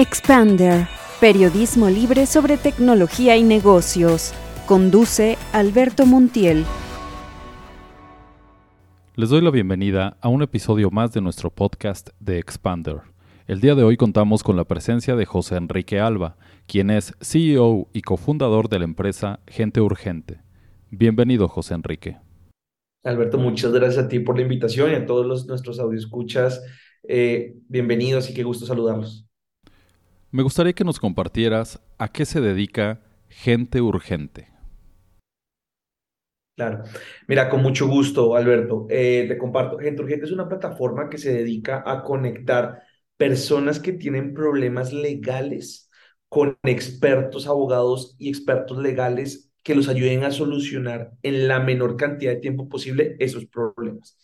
Expander, periodismo libre sobre tecnología y negocios. Conduce Alberto Montiel. Les doy la bienvenida a un episodio más de nuestro podcast de Expander. El día de hoy contamos con la presencia de José Enrique Alba, quien es CEO y cofundador de la empresa Gente Urgente. Bienvenido, José Enrique. Alberto, muchas gracias a ti por la invitación y a todos los, nuestros audioscuchas. Eh, bienvenidos y qué gusto saludarlos. Me gustaría que nos compartieras a qué se dedica Gente Urgente. Claro. Mira, con mucho gusto, Alberto. Eh, te comparto. Gente Urgente es una plataforma que se dedica a conectar personas que tienen problemas legales con expertos abogados y expertos legales que los ayuden a solucionar en la menor cantidad de tiempo posible esos problemas.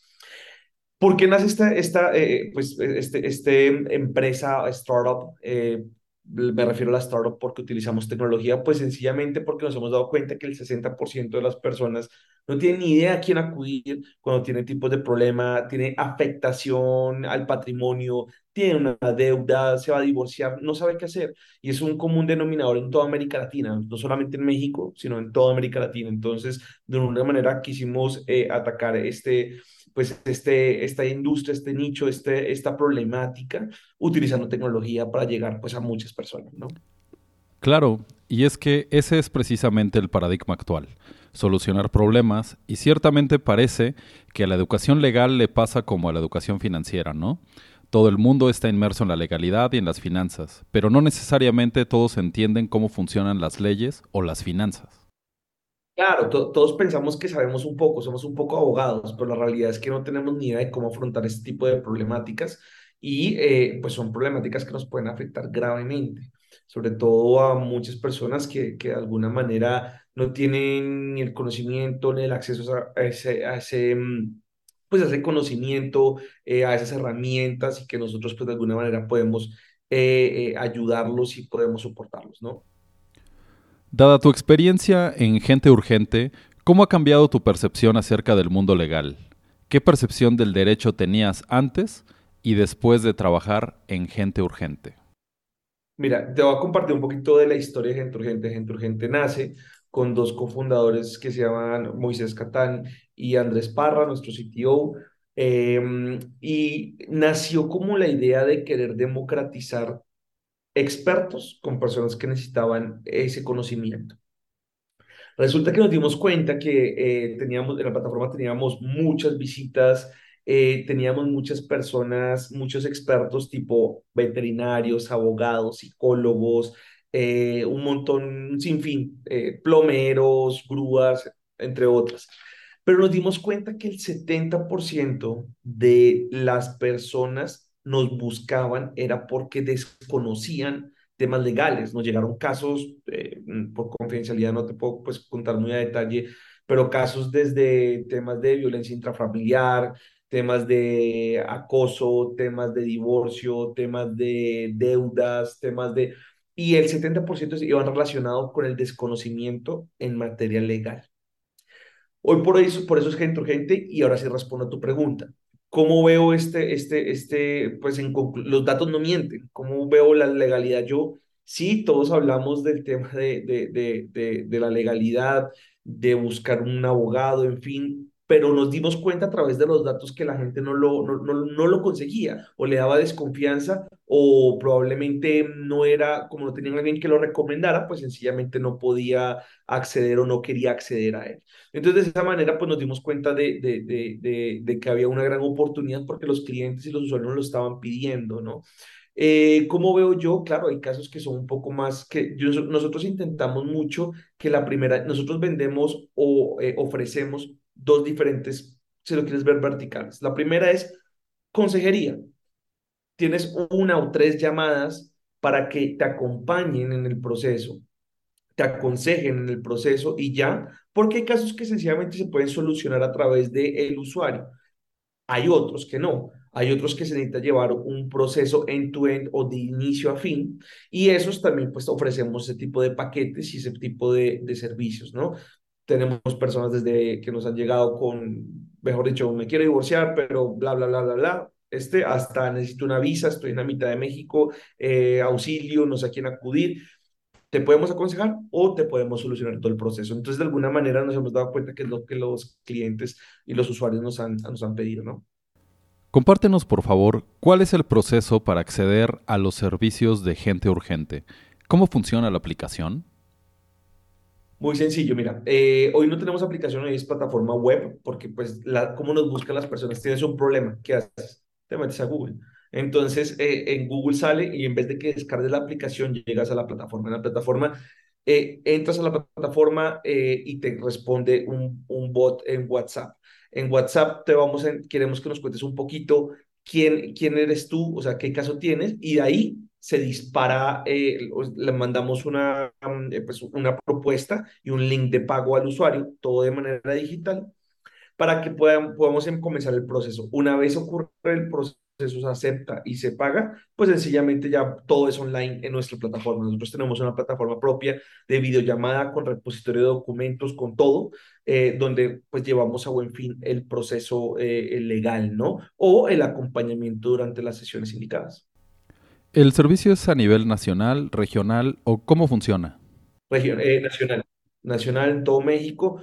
¿Por qué nace esta, esta eh, pues, este, este empresa, startup? Eh, me refiero a la startup porque utilizamos tecnología, pues sencillamente porque nos hemos dado cuenta que el 60% de las personas no tienen ni idea a quién acudir cuando tienen tipos de problema, tiene afectación al patrimonio, tiene una deuda, se va a divorciar, no sabe qué hacer. Y es un común denominador en toda América Latina, no solamente en México, sino en toda América Latina. Entonces, de alguna manera quisimos eh, atacar este, pues este, esta industria, este nicho, este, esta problemática, utilizando tecnología para llegar pues a muchas personas, ¿no? Claro, y es que ese es precisamente el paradigma actual, solucionar problemas, y ciertamente parece que a la educación legal le pasa como a la educación financiera, ¿no? Todo el mundo está inmerso en la legalidad y en las finanzas, pero no necesariamente todos entienden cómo funcionan las leyes o las finanzas. Claro, todos pensamos que sabemos un poco, somos un poco abogados, pero la realidad es que no tenemos ni idea de cómo afrontar este tipo de problemáticas y eh, pues son problemáticas que nos pueden afectar gravemente, sobre todo a muchas personas que, que de alguna manera no tienen ni el conocimiento ni el acceso a, ese, mm, pues a ese conocimiento, eh, a esas herramientas y que nosotros pues de alguna manera podemos eh, ayudarlos y podemos soportarlos, ¿no? Dada tu experiencia en Gente Urgente, ¿cómo ha cambiado tu percepción acerca del mundo legal? ¿Qué percepción del derecho tenías antes y después de trabajar en Gente Urgente? Mira, te voy a compartir un poquito de la historia de Gente Urgente. Gente Urgente nace con dos cofundadores que se llaman Moisés Catán y Andrés Parra, nuestro CTO, em, y nació como la idea de querer democratizar expertos con personas que necesitaban ese conocimiento. Resulta que nos dimos cuenta que eh, teníamos, en la plataforma teníamos muchas visitas, eh, teníamos muchas personas, muchos expertos tipo veterinarios, abogados, psicólogos, eh, un montón, un sinfín, plomeros, grúas, entre otras. Pero nos dimos cuenta que el 70% de las personas nos buscaban era porque desconocían temas legales. Nos llegaron casos, eh, por confidencialidad no te puedo pues, contar muy a detalle, pero casos desde temas de violencia intrafamiliar, temas de acoso, temas de divorcio, temas de deudas, temas de... Y el 70% iban relacionados con el desconocimiento en materia legal. Hoy por eso, por eso es gente urgente y ahora sí respondo a tu pregunta. ¿Cómo veo este, este, este, pues en los datos no mienten? ¿Cómo veo la legalidad? Yo, sí, todos hablamos del tema de, de, de, de la legalidad, de buscar un abogado, en fin, pero nos dimos cuenta a través de los datos que la gente no lo, no, no, lo conseguía o le daba desconfianza o probablemente no era, como no tenían alguien que lo recomendara, pues sencillamente no podía acceder o no quería acceder a él. Entonces de esa manera pues nos dimos cuenta de, de, de, de, que había una gran oportunidad porque los clientes y los usuarios lo estaban pidiendo, ¿no? Eh, ¿Cómo veo yo? Claro, hay casos que son un poco más que nosotros intentamos mucho que la primera, nosotros vendemos o eh, ofrecemos dos diferentes, si lo quieres ver, verticales. La primera es consejería. Tienes una o tres llamadas para que te acompañen en el proceso, te aconsejen en el proceso y ya, porque hay casos que sencillamente se pueden solucionar a través del el usuario. Hay otros que no. Hay otros que se necesita llevar un proceso end-to-end o de inicio a fin, y esos también pues ofrecemos ese tipo de paquetes y ese tipo de, de servicios, ¿no? Tenemos personas desde que nos han llegado con, mejor dicho, me quiero divorciar, pero bla, bla, bla, bla, bla. este, hasta necesito una visa, estoy en la mitad de México, eh, auxilio, no sé a quién acudir. Te podemos aconsejar o te podemos solucionar todo el proceso. Entonces, de alguna manera nos hemos dado cuenta que es lo que los clientes y los usuarios nos han, nos han pedido, ¿no? Compártenos, por favor, cuál es el proceso para acceder a los servicios de gente urgente. ¿Cómo funciona la aplicación? Muy sencillo, mira, eh, hoy no tenemos aplicación, hoy es plataforma web, porque pues, la, ¿cómo nos buscan las personas? Tienes un problema, ¿qué haces? Te metes a Google. Entonces, eh, en Google sale y en vez de que descargues la aplicación, llegas a la plataforma. En la plataforma, eh, entras a la plataforma y te responde un, un bot en WhatsApp. En WhatsApp te vamos a, queremos que nos cuentes un poquito quién, quién eres tú, o sea, qué caso tienes, y de ahí se dispara, eh, le mandamos una, eh, pues una propuesta y un link de pago al usuario, todo de manera digital, para que puedan, podamos em, comenzar el proceso. Una vez ocurre el proceso, se acepta y se paga, pues sencillamente ya todo es online en nuestra plataforma. Nosotros tenemos una plataforma propia de videollamada con repositorio de documentos, con todo, eh, donde pues llevamos a buen fin el proceso legal, ¿no? O el acompañamiento durante las sesiones indicadas. ¿El servicio es a nivel nacional, regional o cómo funciona? Eh, nacional. Nacional en todo México.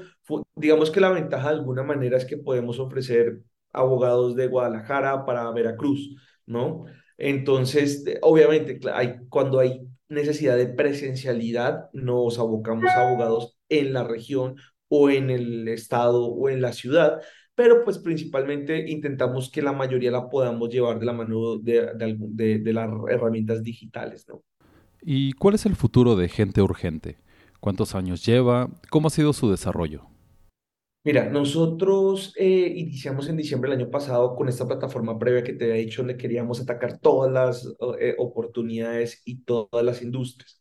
digamos que la ventaja de alguna manera es que podemos ofrecer abogados de Guadalajara para Veracruz, ¿no? Entonces, obviamente, hay, cuando hay necesidad de presencialidad, nos abocamos a abogados en la región o en el estado o en la ciudad, pero pues principalmente intentamos que la mayoría la podamos llevar de la mano de, de, de, las herramientas digitales, ¿no? ¿Y cuál es el futuro de Gente Urgente? ¿Cuántos años lleva? ¿Cómo ha sido su desarrollo? Mira, nosotros eh, iniciamos en diciembre del año pasado con esta plataforma previa que te había dicho, donde queríamos atacar todas las eh, oportunidades y todas las industrias.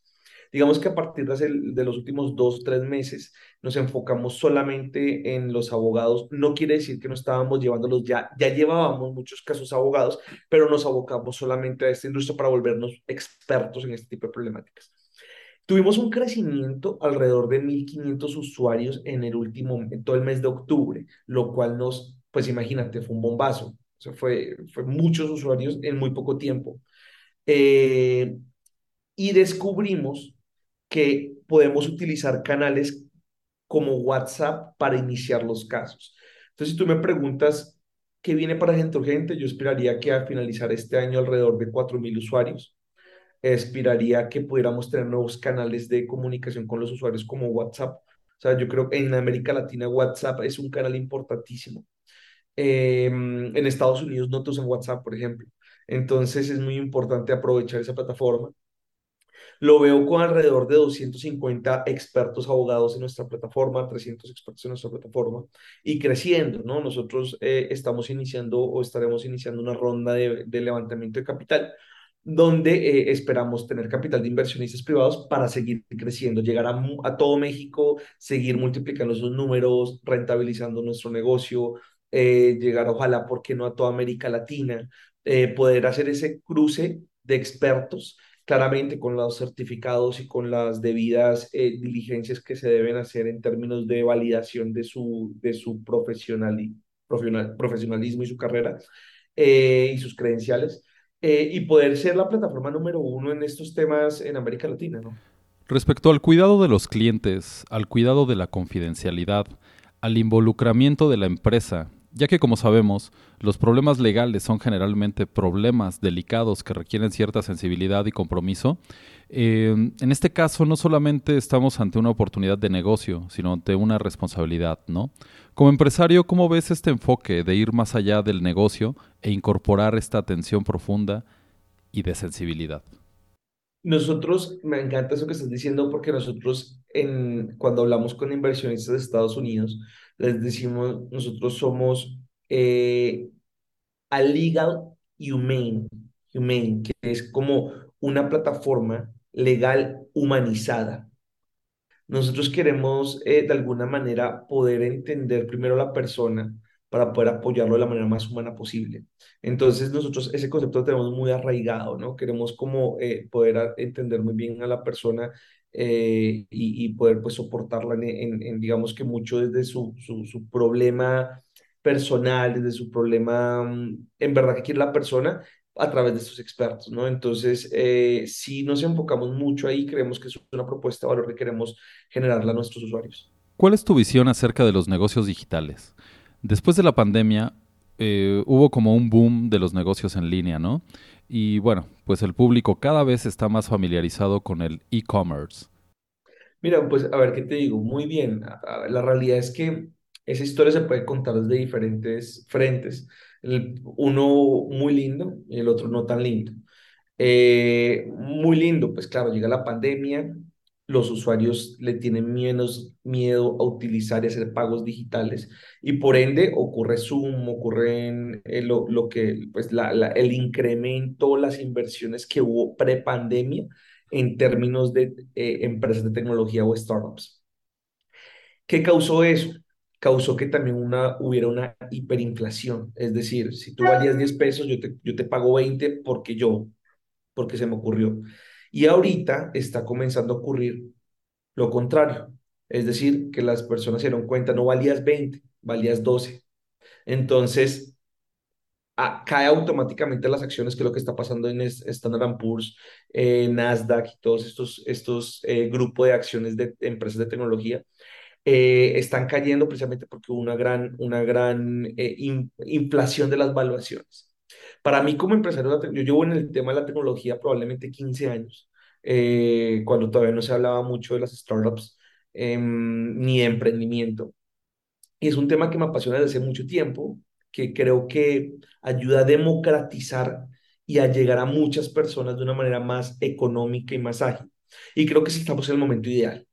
Digamos que a partir de, los últimos dos tres meses nos enfocamos solamente en los abogados. No quiere decir que no estábamos llevándolos ya, ya llevábamos muchos casos abogados, pero nos abocamos solamente a esta industria para volvernos expertos en este tipo de problemáticas. Tuvimos un crecimiento alrededor de 1.500 usuarios en el último, en todo el mes de octubre, lo cual nos, pues imagínate, fue un bombazo. O sea, fue, fue muchos usuarios en muy poco tiempo. Eh, y descubrimos que podemos utilizar canales como WhatsApp para iniciar los casos. Entonces, si tú me preguntas qué viene para Gente Urgente, yo esperaría que al finalizar este año alrededor de 4.000 usuarios. Esperaría que pudiéramos tener nuevos canales de comunicación con los usuarios como WhatsApp. O sea, yo creo que en América Latina WhatsApp es un canal importantísimo. Em, en Estados Unidos no te usan WhatsApp, por ejemplo. Entonces es muy importante aprovechar esa plataforma. Lo veo con alrededor de 250 expertos abogados en nuestra plataforma, 300 expertos en nuestra plataforma y creciendo, ¿no? Nosotros eh, estamos iniciando o estaremos iniciando una ronda de, levantamiento de capital donde eh, esperamos tener capital de inversionistas privados para seguir creciendo, llegar a, todo México, seguir multiplicando esos números, rentabilizando nuestro negocio, eh, llegar ojalá, ¿por qué no a toda América Latina? poder hacer ese cruce de expertos claramente con los certificados y con las debidas eh, diligencias que se deben hacer en términos de validación de su, de su profesional, profesionalismo y su carrera eh, y sus credenciales, eh, y poder ser la plataforma número uno en estos temas en América Latina. Respecto al cuidado de los clientes, al cuidado de la confidencialidad, al involucramiento de la empresa ya que como sabemos, los problemas legales son generalmente problemas delicados que requieren cierta sensibilidad y compromiso, eh, en este caso no solamente estamos ante una oportunidad de negocio, sino ante una responsabilidad, ¿no? Como empresario, ¿cómo ves este enfoque de ir más allá del negocio e incorporar esta atención profunda y de sensibilidad? Nosotros, me encanta eso que estás diciendo porque nosotros cuando hablamos con inversionistas de Estados Unidos, les decimos, nosotros somos eh, a legal humane, humane, que es como una plataforma legal humanizada. Nosotros queremos eh, de alguna manera poder entender primero a la persona para poder apoyarlo de la manera más humana posible. Entonces nosotros ese concepto lo tenemos muy arraigado, ¿no? Queremos como eh, poder entender muy bien a la persona eh, y, poder pues soportarla en, digamos que mucho desde su, su, problema personal, desde su problema, mm, en verdad que quiere la persona a través de estos expertos, ¿no? Entonces, eh, si nos enfocamos mucho ahí, creemos que es una propuesta de valor que queremos generarla a nuestros usuarios. ¿Cuál es tu visión acerca de los negocios digitales? Después de la pandemia, eh, hubo como un boom de los negocios en línea, ¿no? Y bueno, pues el público cada vez está más familiarizado con el e-commerce. Mira, pues a ver qué te digo, muy bien. La realidad es que esa historia se puede contar desde diferentes frentes. uno muy lindo y el otro no tan lindo. Eh, muy lindo, pues claro, llega la pandemia, los usuarios le tienen menos miedo a utilizar y hacer pagos digitales y por ende ocurre Zoom, ocurre eh, lo, lo, que, pues la, el incremento, las inversiones que hubo pre-pandemia en términos de eh, empresas de tecnología o startups. ¿Qué causó eso? Causó que también una, hubiera una hiperinflación. Es decir, si tú valías 10 pesos, yo te, yo te pago 20 porque yo, porque se me ocurrió. Y ahorita está comenzando a ocurrir lo contrario. Es decir, que las personas se dieron cuenta, no valías 20, valías 12. Entonces, cae automáticamente las acciones, que es lo que está pasando en Standard Poor's, eh, Nasdaq y todos estos, estos eh, grupos de acciones de, empresas de tecnología, eh, están cayendo precisamente porque hubo una gran, una gran inflación de las valuaciones. Para mí como empresario, yo llevo en el tema de la tecnología probablemente 15 años, cuando todavía no se hablaba mucho de las startups em, ni de emprendimiento. Y es un tema que me apasiona desde hace mucho tiempo que creo que ayuda a democratizar y a llegar a muchas personas de una manera más económica y más ágil. Y creo que sí estamos en el momento ideal.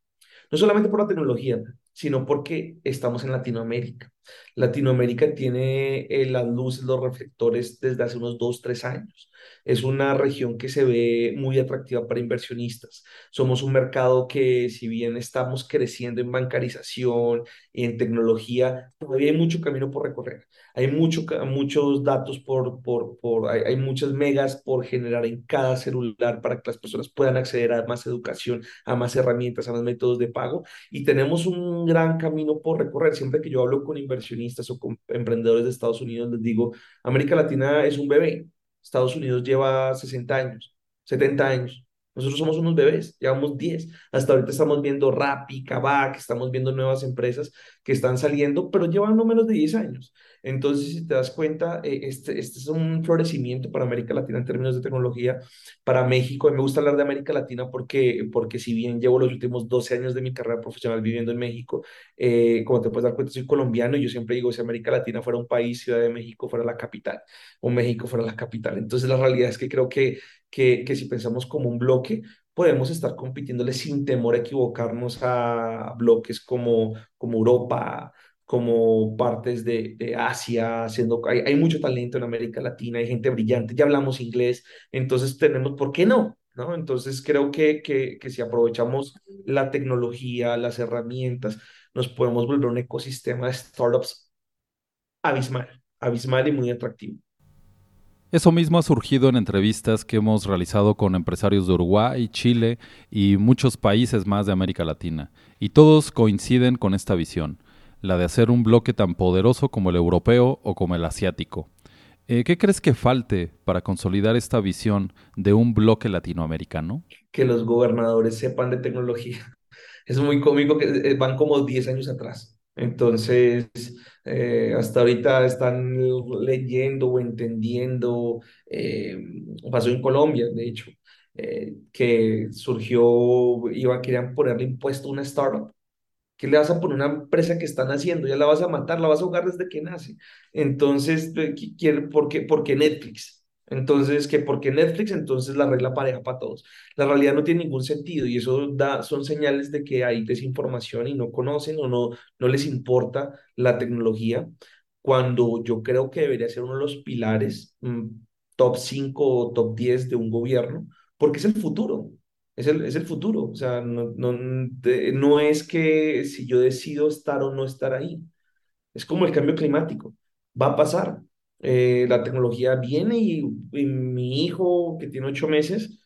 No solamente por la tecnología, sino porque estamos en Latinoamérica. Latinoamérica tiene eh, las luces, los reflectores desde hace unos dos, tres años. Es una región que se ve muy atractiva para inversionistas. Somos un mercado que, si bien estamos creciendo en bancarización y en tecnología, todavía hay mucho camino por recorrer. Hay mucho, muchos datos por, por, por hay, muchas megas por generar en cada celular para que las personas puedan acceder a más educación, a más herramientas, a más métodos de pago. Y tenemos un gran camino por recorrer. Siempre que yo hablo con inversionistas o con emprendedores de Estados Unidos, les digo, América Latina es un bebé. Estados Unidos lleva 60 años, 70 años. Nosotros somos unos bebés, llevamos 10. Hasta ahorita estamos viendo Rappi, Kavak, estamos viendo nuevas empresas que están saliendo, pero llevan no menos de 10 años. Entonces, si te das cuenta, eh, este, este es un florecimiento para América Latina en términos de tecnología. Para México, mí me gusta hablar de América Latina porque, porque si bien llevo los últimos 12 años de mi carrera profesional viviendo en México, eh, como te puedes dar cuenta, soy colombiano y yo siempre digo, si América Latina fuera un país, Ciudad de México fuera la capital o México fuera la capital. Entonces, la realidad es que creo que, que, que si pensamos como un bloque, podemos estar compitiéndole sin temor a equivocarnos a bloques como, como Europa, como partes de, de Asia, haciendo, hay, hay, mucho talento en América Latina, hay gente brillante, ya hablamos inglés, entonces tenemos, ¿por qué no? ¿No? Entonces creo que, que, que si aprovechamos la tecnología, las herramientas, nos podemos volver un ecosistema de startups abismal, abismal y muy atractivo. Eso mismo ha surgido en entrevistas que hemos realizado con empresarios de Uruguay, Chile y muchos países más de América Latina, y todos coinciden con esta visión la de hacer un bloque tan poderoso como el europeo o como el asiático. Eh, ¿Qué crees que falte para consolidar esta visión de un bloque latinoamericano? Que los gobernadores sepan de tecnología. Es muy cómico que eh, van como 10 años atrás. Entonces, eh, hasta ahorita están leyendo o entendiendo, pasó en Colombia, de hecho, que surgió, iba, querían ponerle impuesto a una startup ¿Qué le vas a poner a una empresa que están haciendo? Ya la vas a matar, la vas a ahogar desde que nace. Entonces, ¿por qué, ¿por qué Netflix? Entonces, ¿qué? ¿por qué Netflix? Entonces la regla pareja para todos. La realidad no tiene ningún sentido y eso da, son señales de que hay desinformación y no conocen o no, no les importa la tecnología, cuando yo creo que debería ser uno de los pilares mm, top 5 o top 10 de un gobierno, porque es el futuro es el, es el futuro. O sea, no, no, no es que si yo decido estar o no estar ahí. Es como el cambio climático. Va a pasar. Eh, la tecnología viene y, mi hijo, que tiene ocho meses,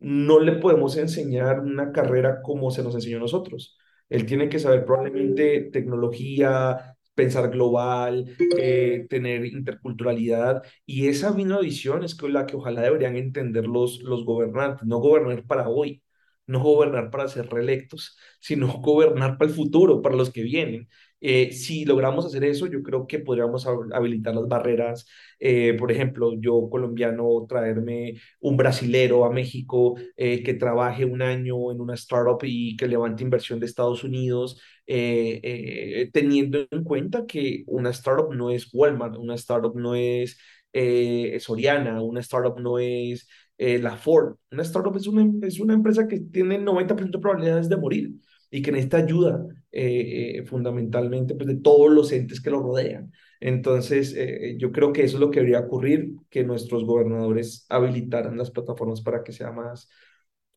no le podemos enseñar una carrera como se nos enseñó a nosotros. Él tiene que saber probablemente tecnología, pensar global, eh, tener interculturalidad. Y esa misma visión es la que ojalá deberían entender los, los gobernantes, no gobernar para hoy, no gobernar para ser reelectos, sino gobernar para el futuro, para los que vienen. Eh, si logramos hacer eso, yo creo que podríamos habilitar las barreras. Eh, por ejemplo, yo colombiano, traerme un brasilero a México eh, que trabaje un año en una startup y que levante inversión de Estados Unidos, teniendo en cuenta que una startup no es Walmart, una startup no es Soriana, una startup no es la Ford. Una startup es una, es una empresa que tiene 90% de probabilidades de morir y que necesita ayuda eh, eh, fundamentalmente pues, de todos los entes que lo rodean. Entonces, eh, yo creo que eso es lo que debería ocurrir, que nuestros gobernadores habilitaran las plataformas para que sea más,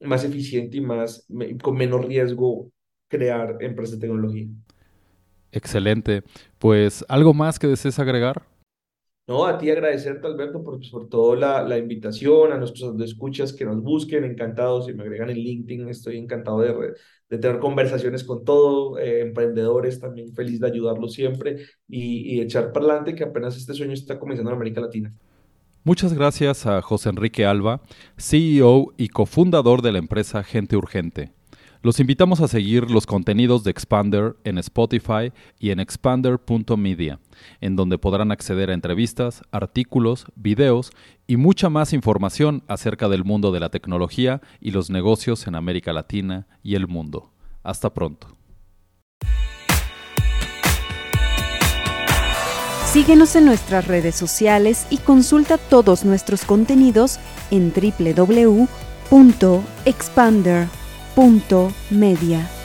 más eficiente y más, con menos riesgo crear empresas de tecnología. Excelente. Pues, ¿algo más que desees agregar? No, a ti agradecerte, Alberto, por, por toda la, la, invitación, a nuestros escuchas que nos busquen, encantados, si me agregan en LinkedIn, estoy encantado de, de tener conversaciones con todos, eh, emprendedores, también feliz de ayudarlos siempre y, y echar para adelante que apenas este sueño está comenzando en América Latina. Muchas gracias a José Enrique Alba, CEO y cofundador de la empresa Gente Urgente. Los invitamos a seguir los contenidos de Expander en Spotify y en expander.media, en donde podrán acceder a entrevistas, artículos, videos y mucha más información acerca del mundo de la tecnología y los negocios en América Latina y el mundo. Hasta pronto. Síguenos en nuestras redes sociales y consulta todos nuestros contenidos en www.expander.com punto media.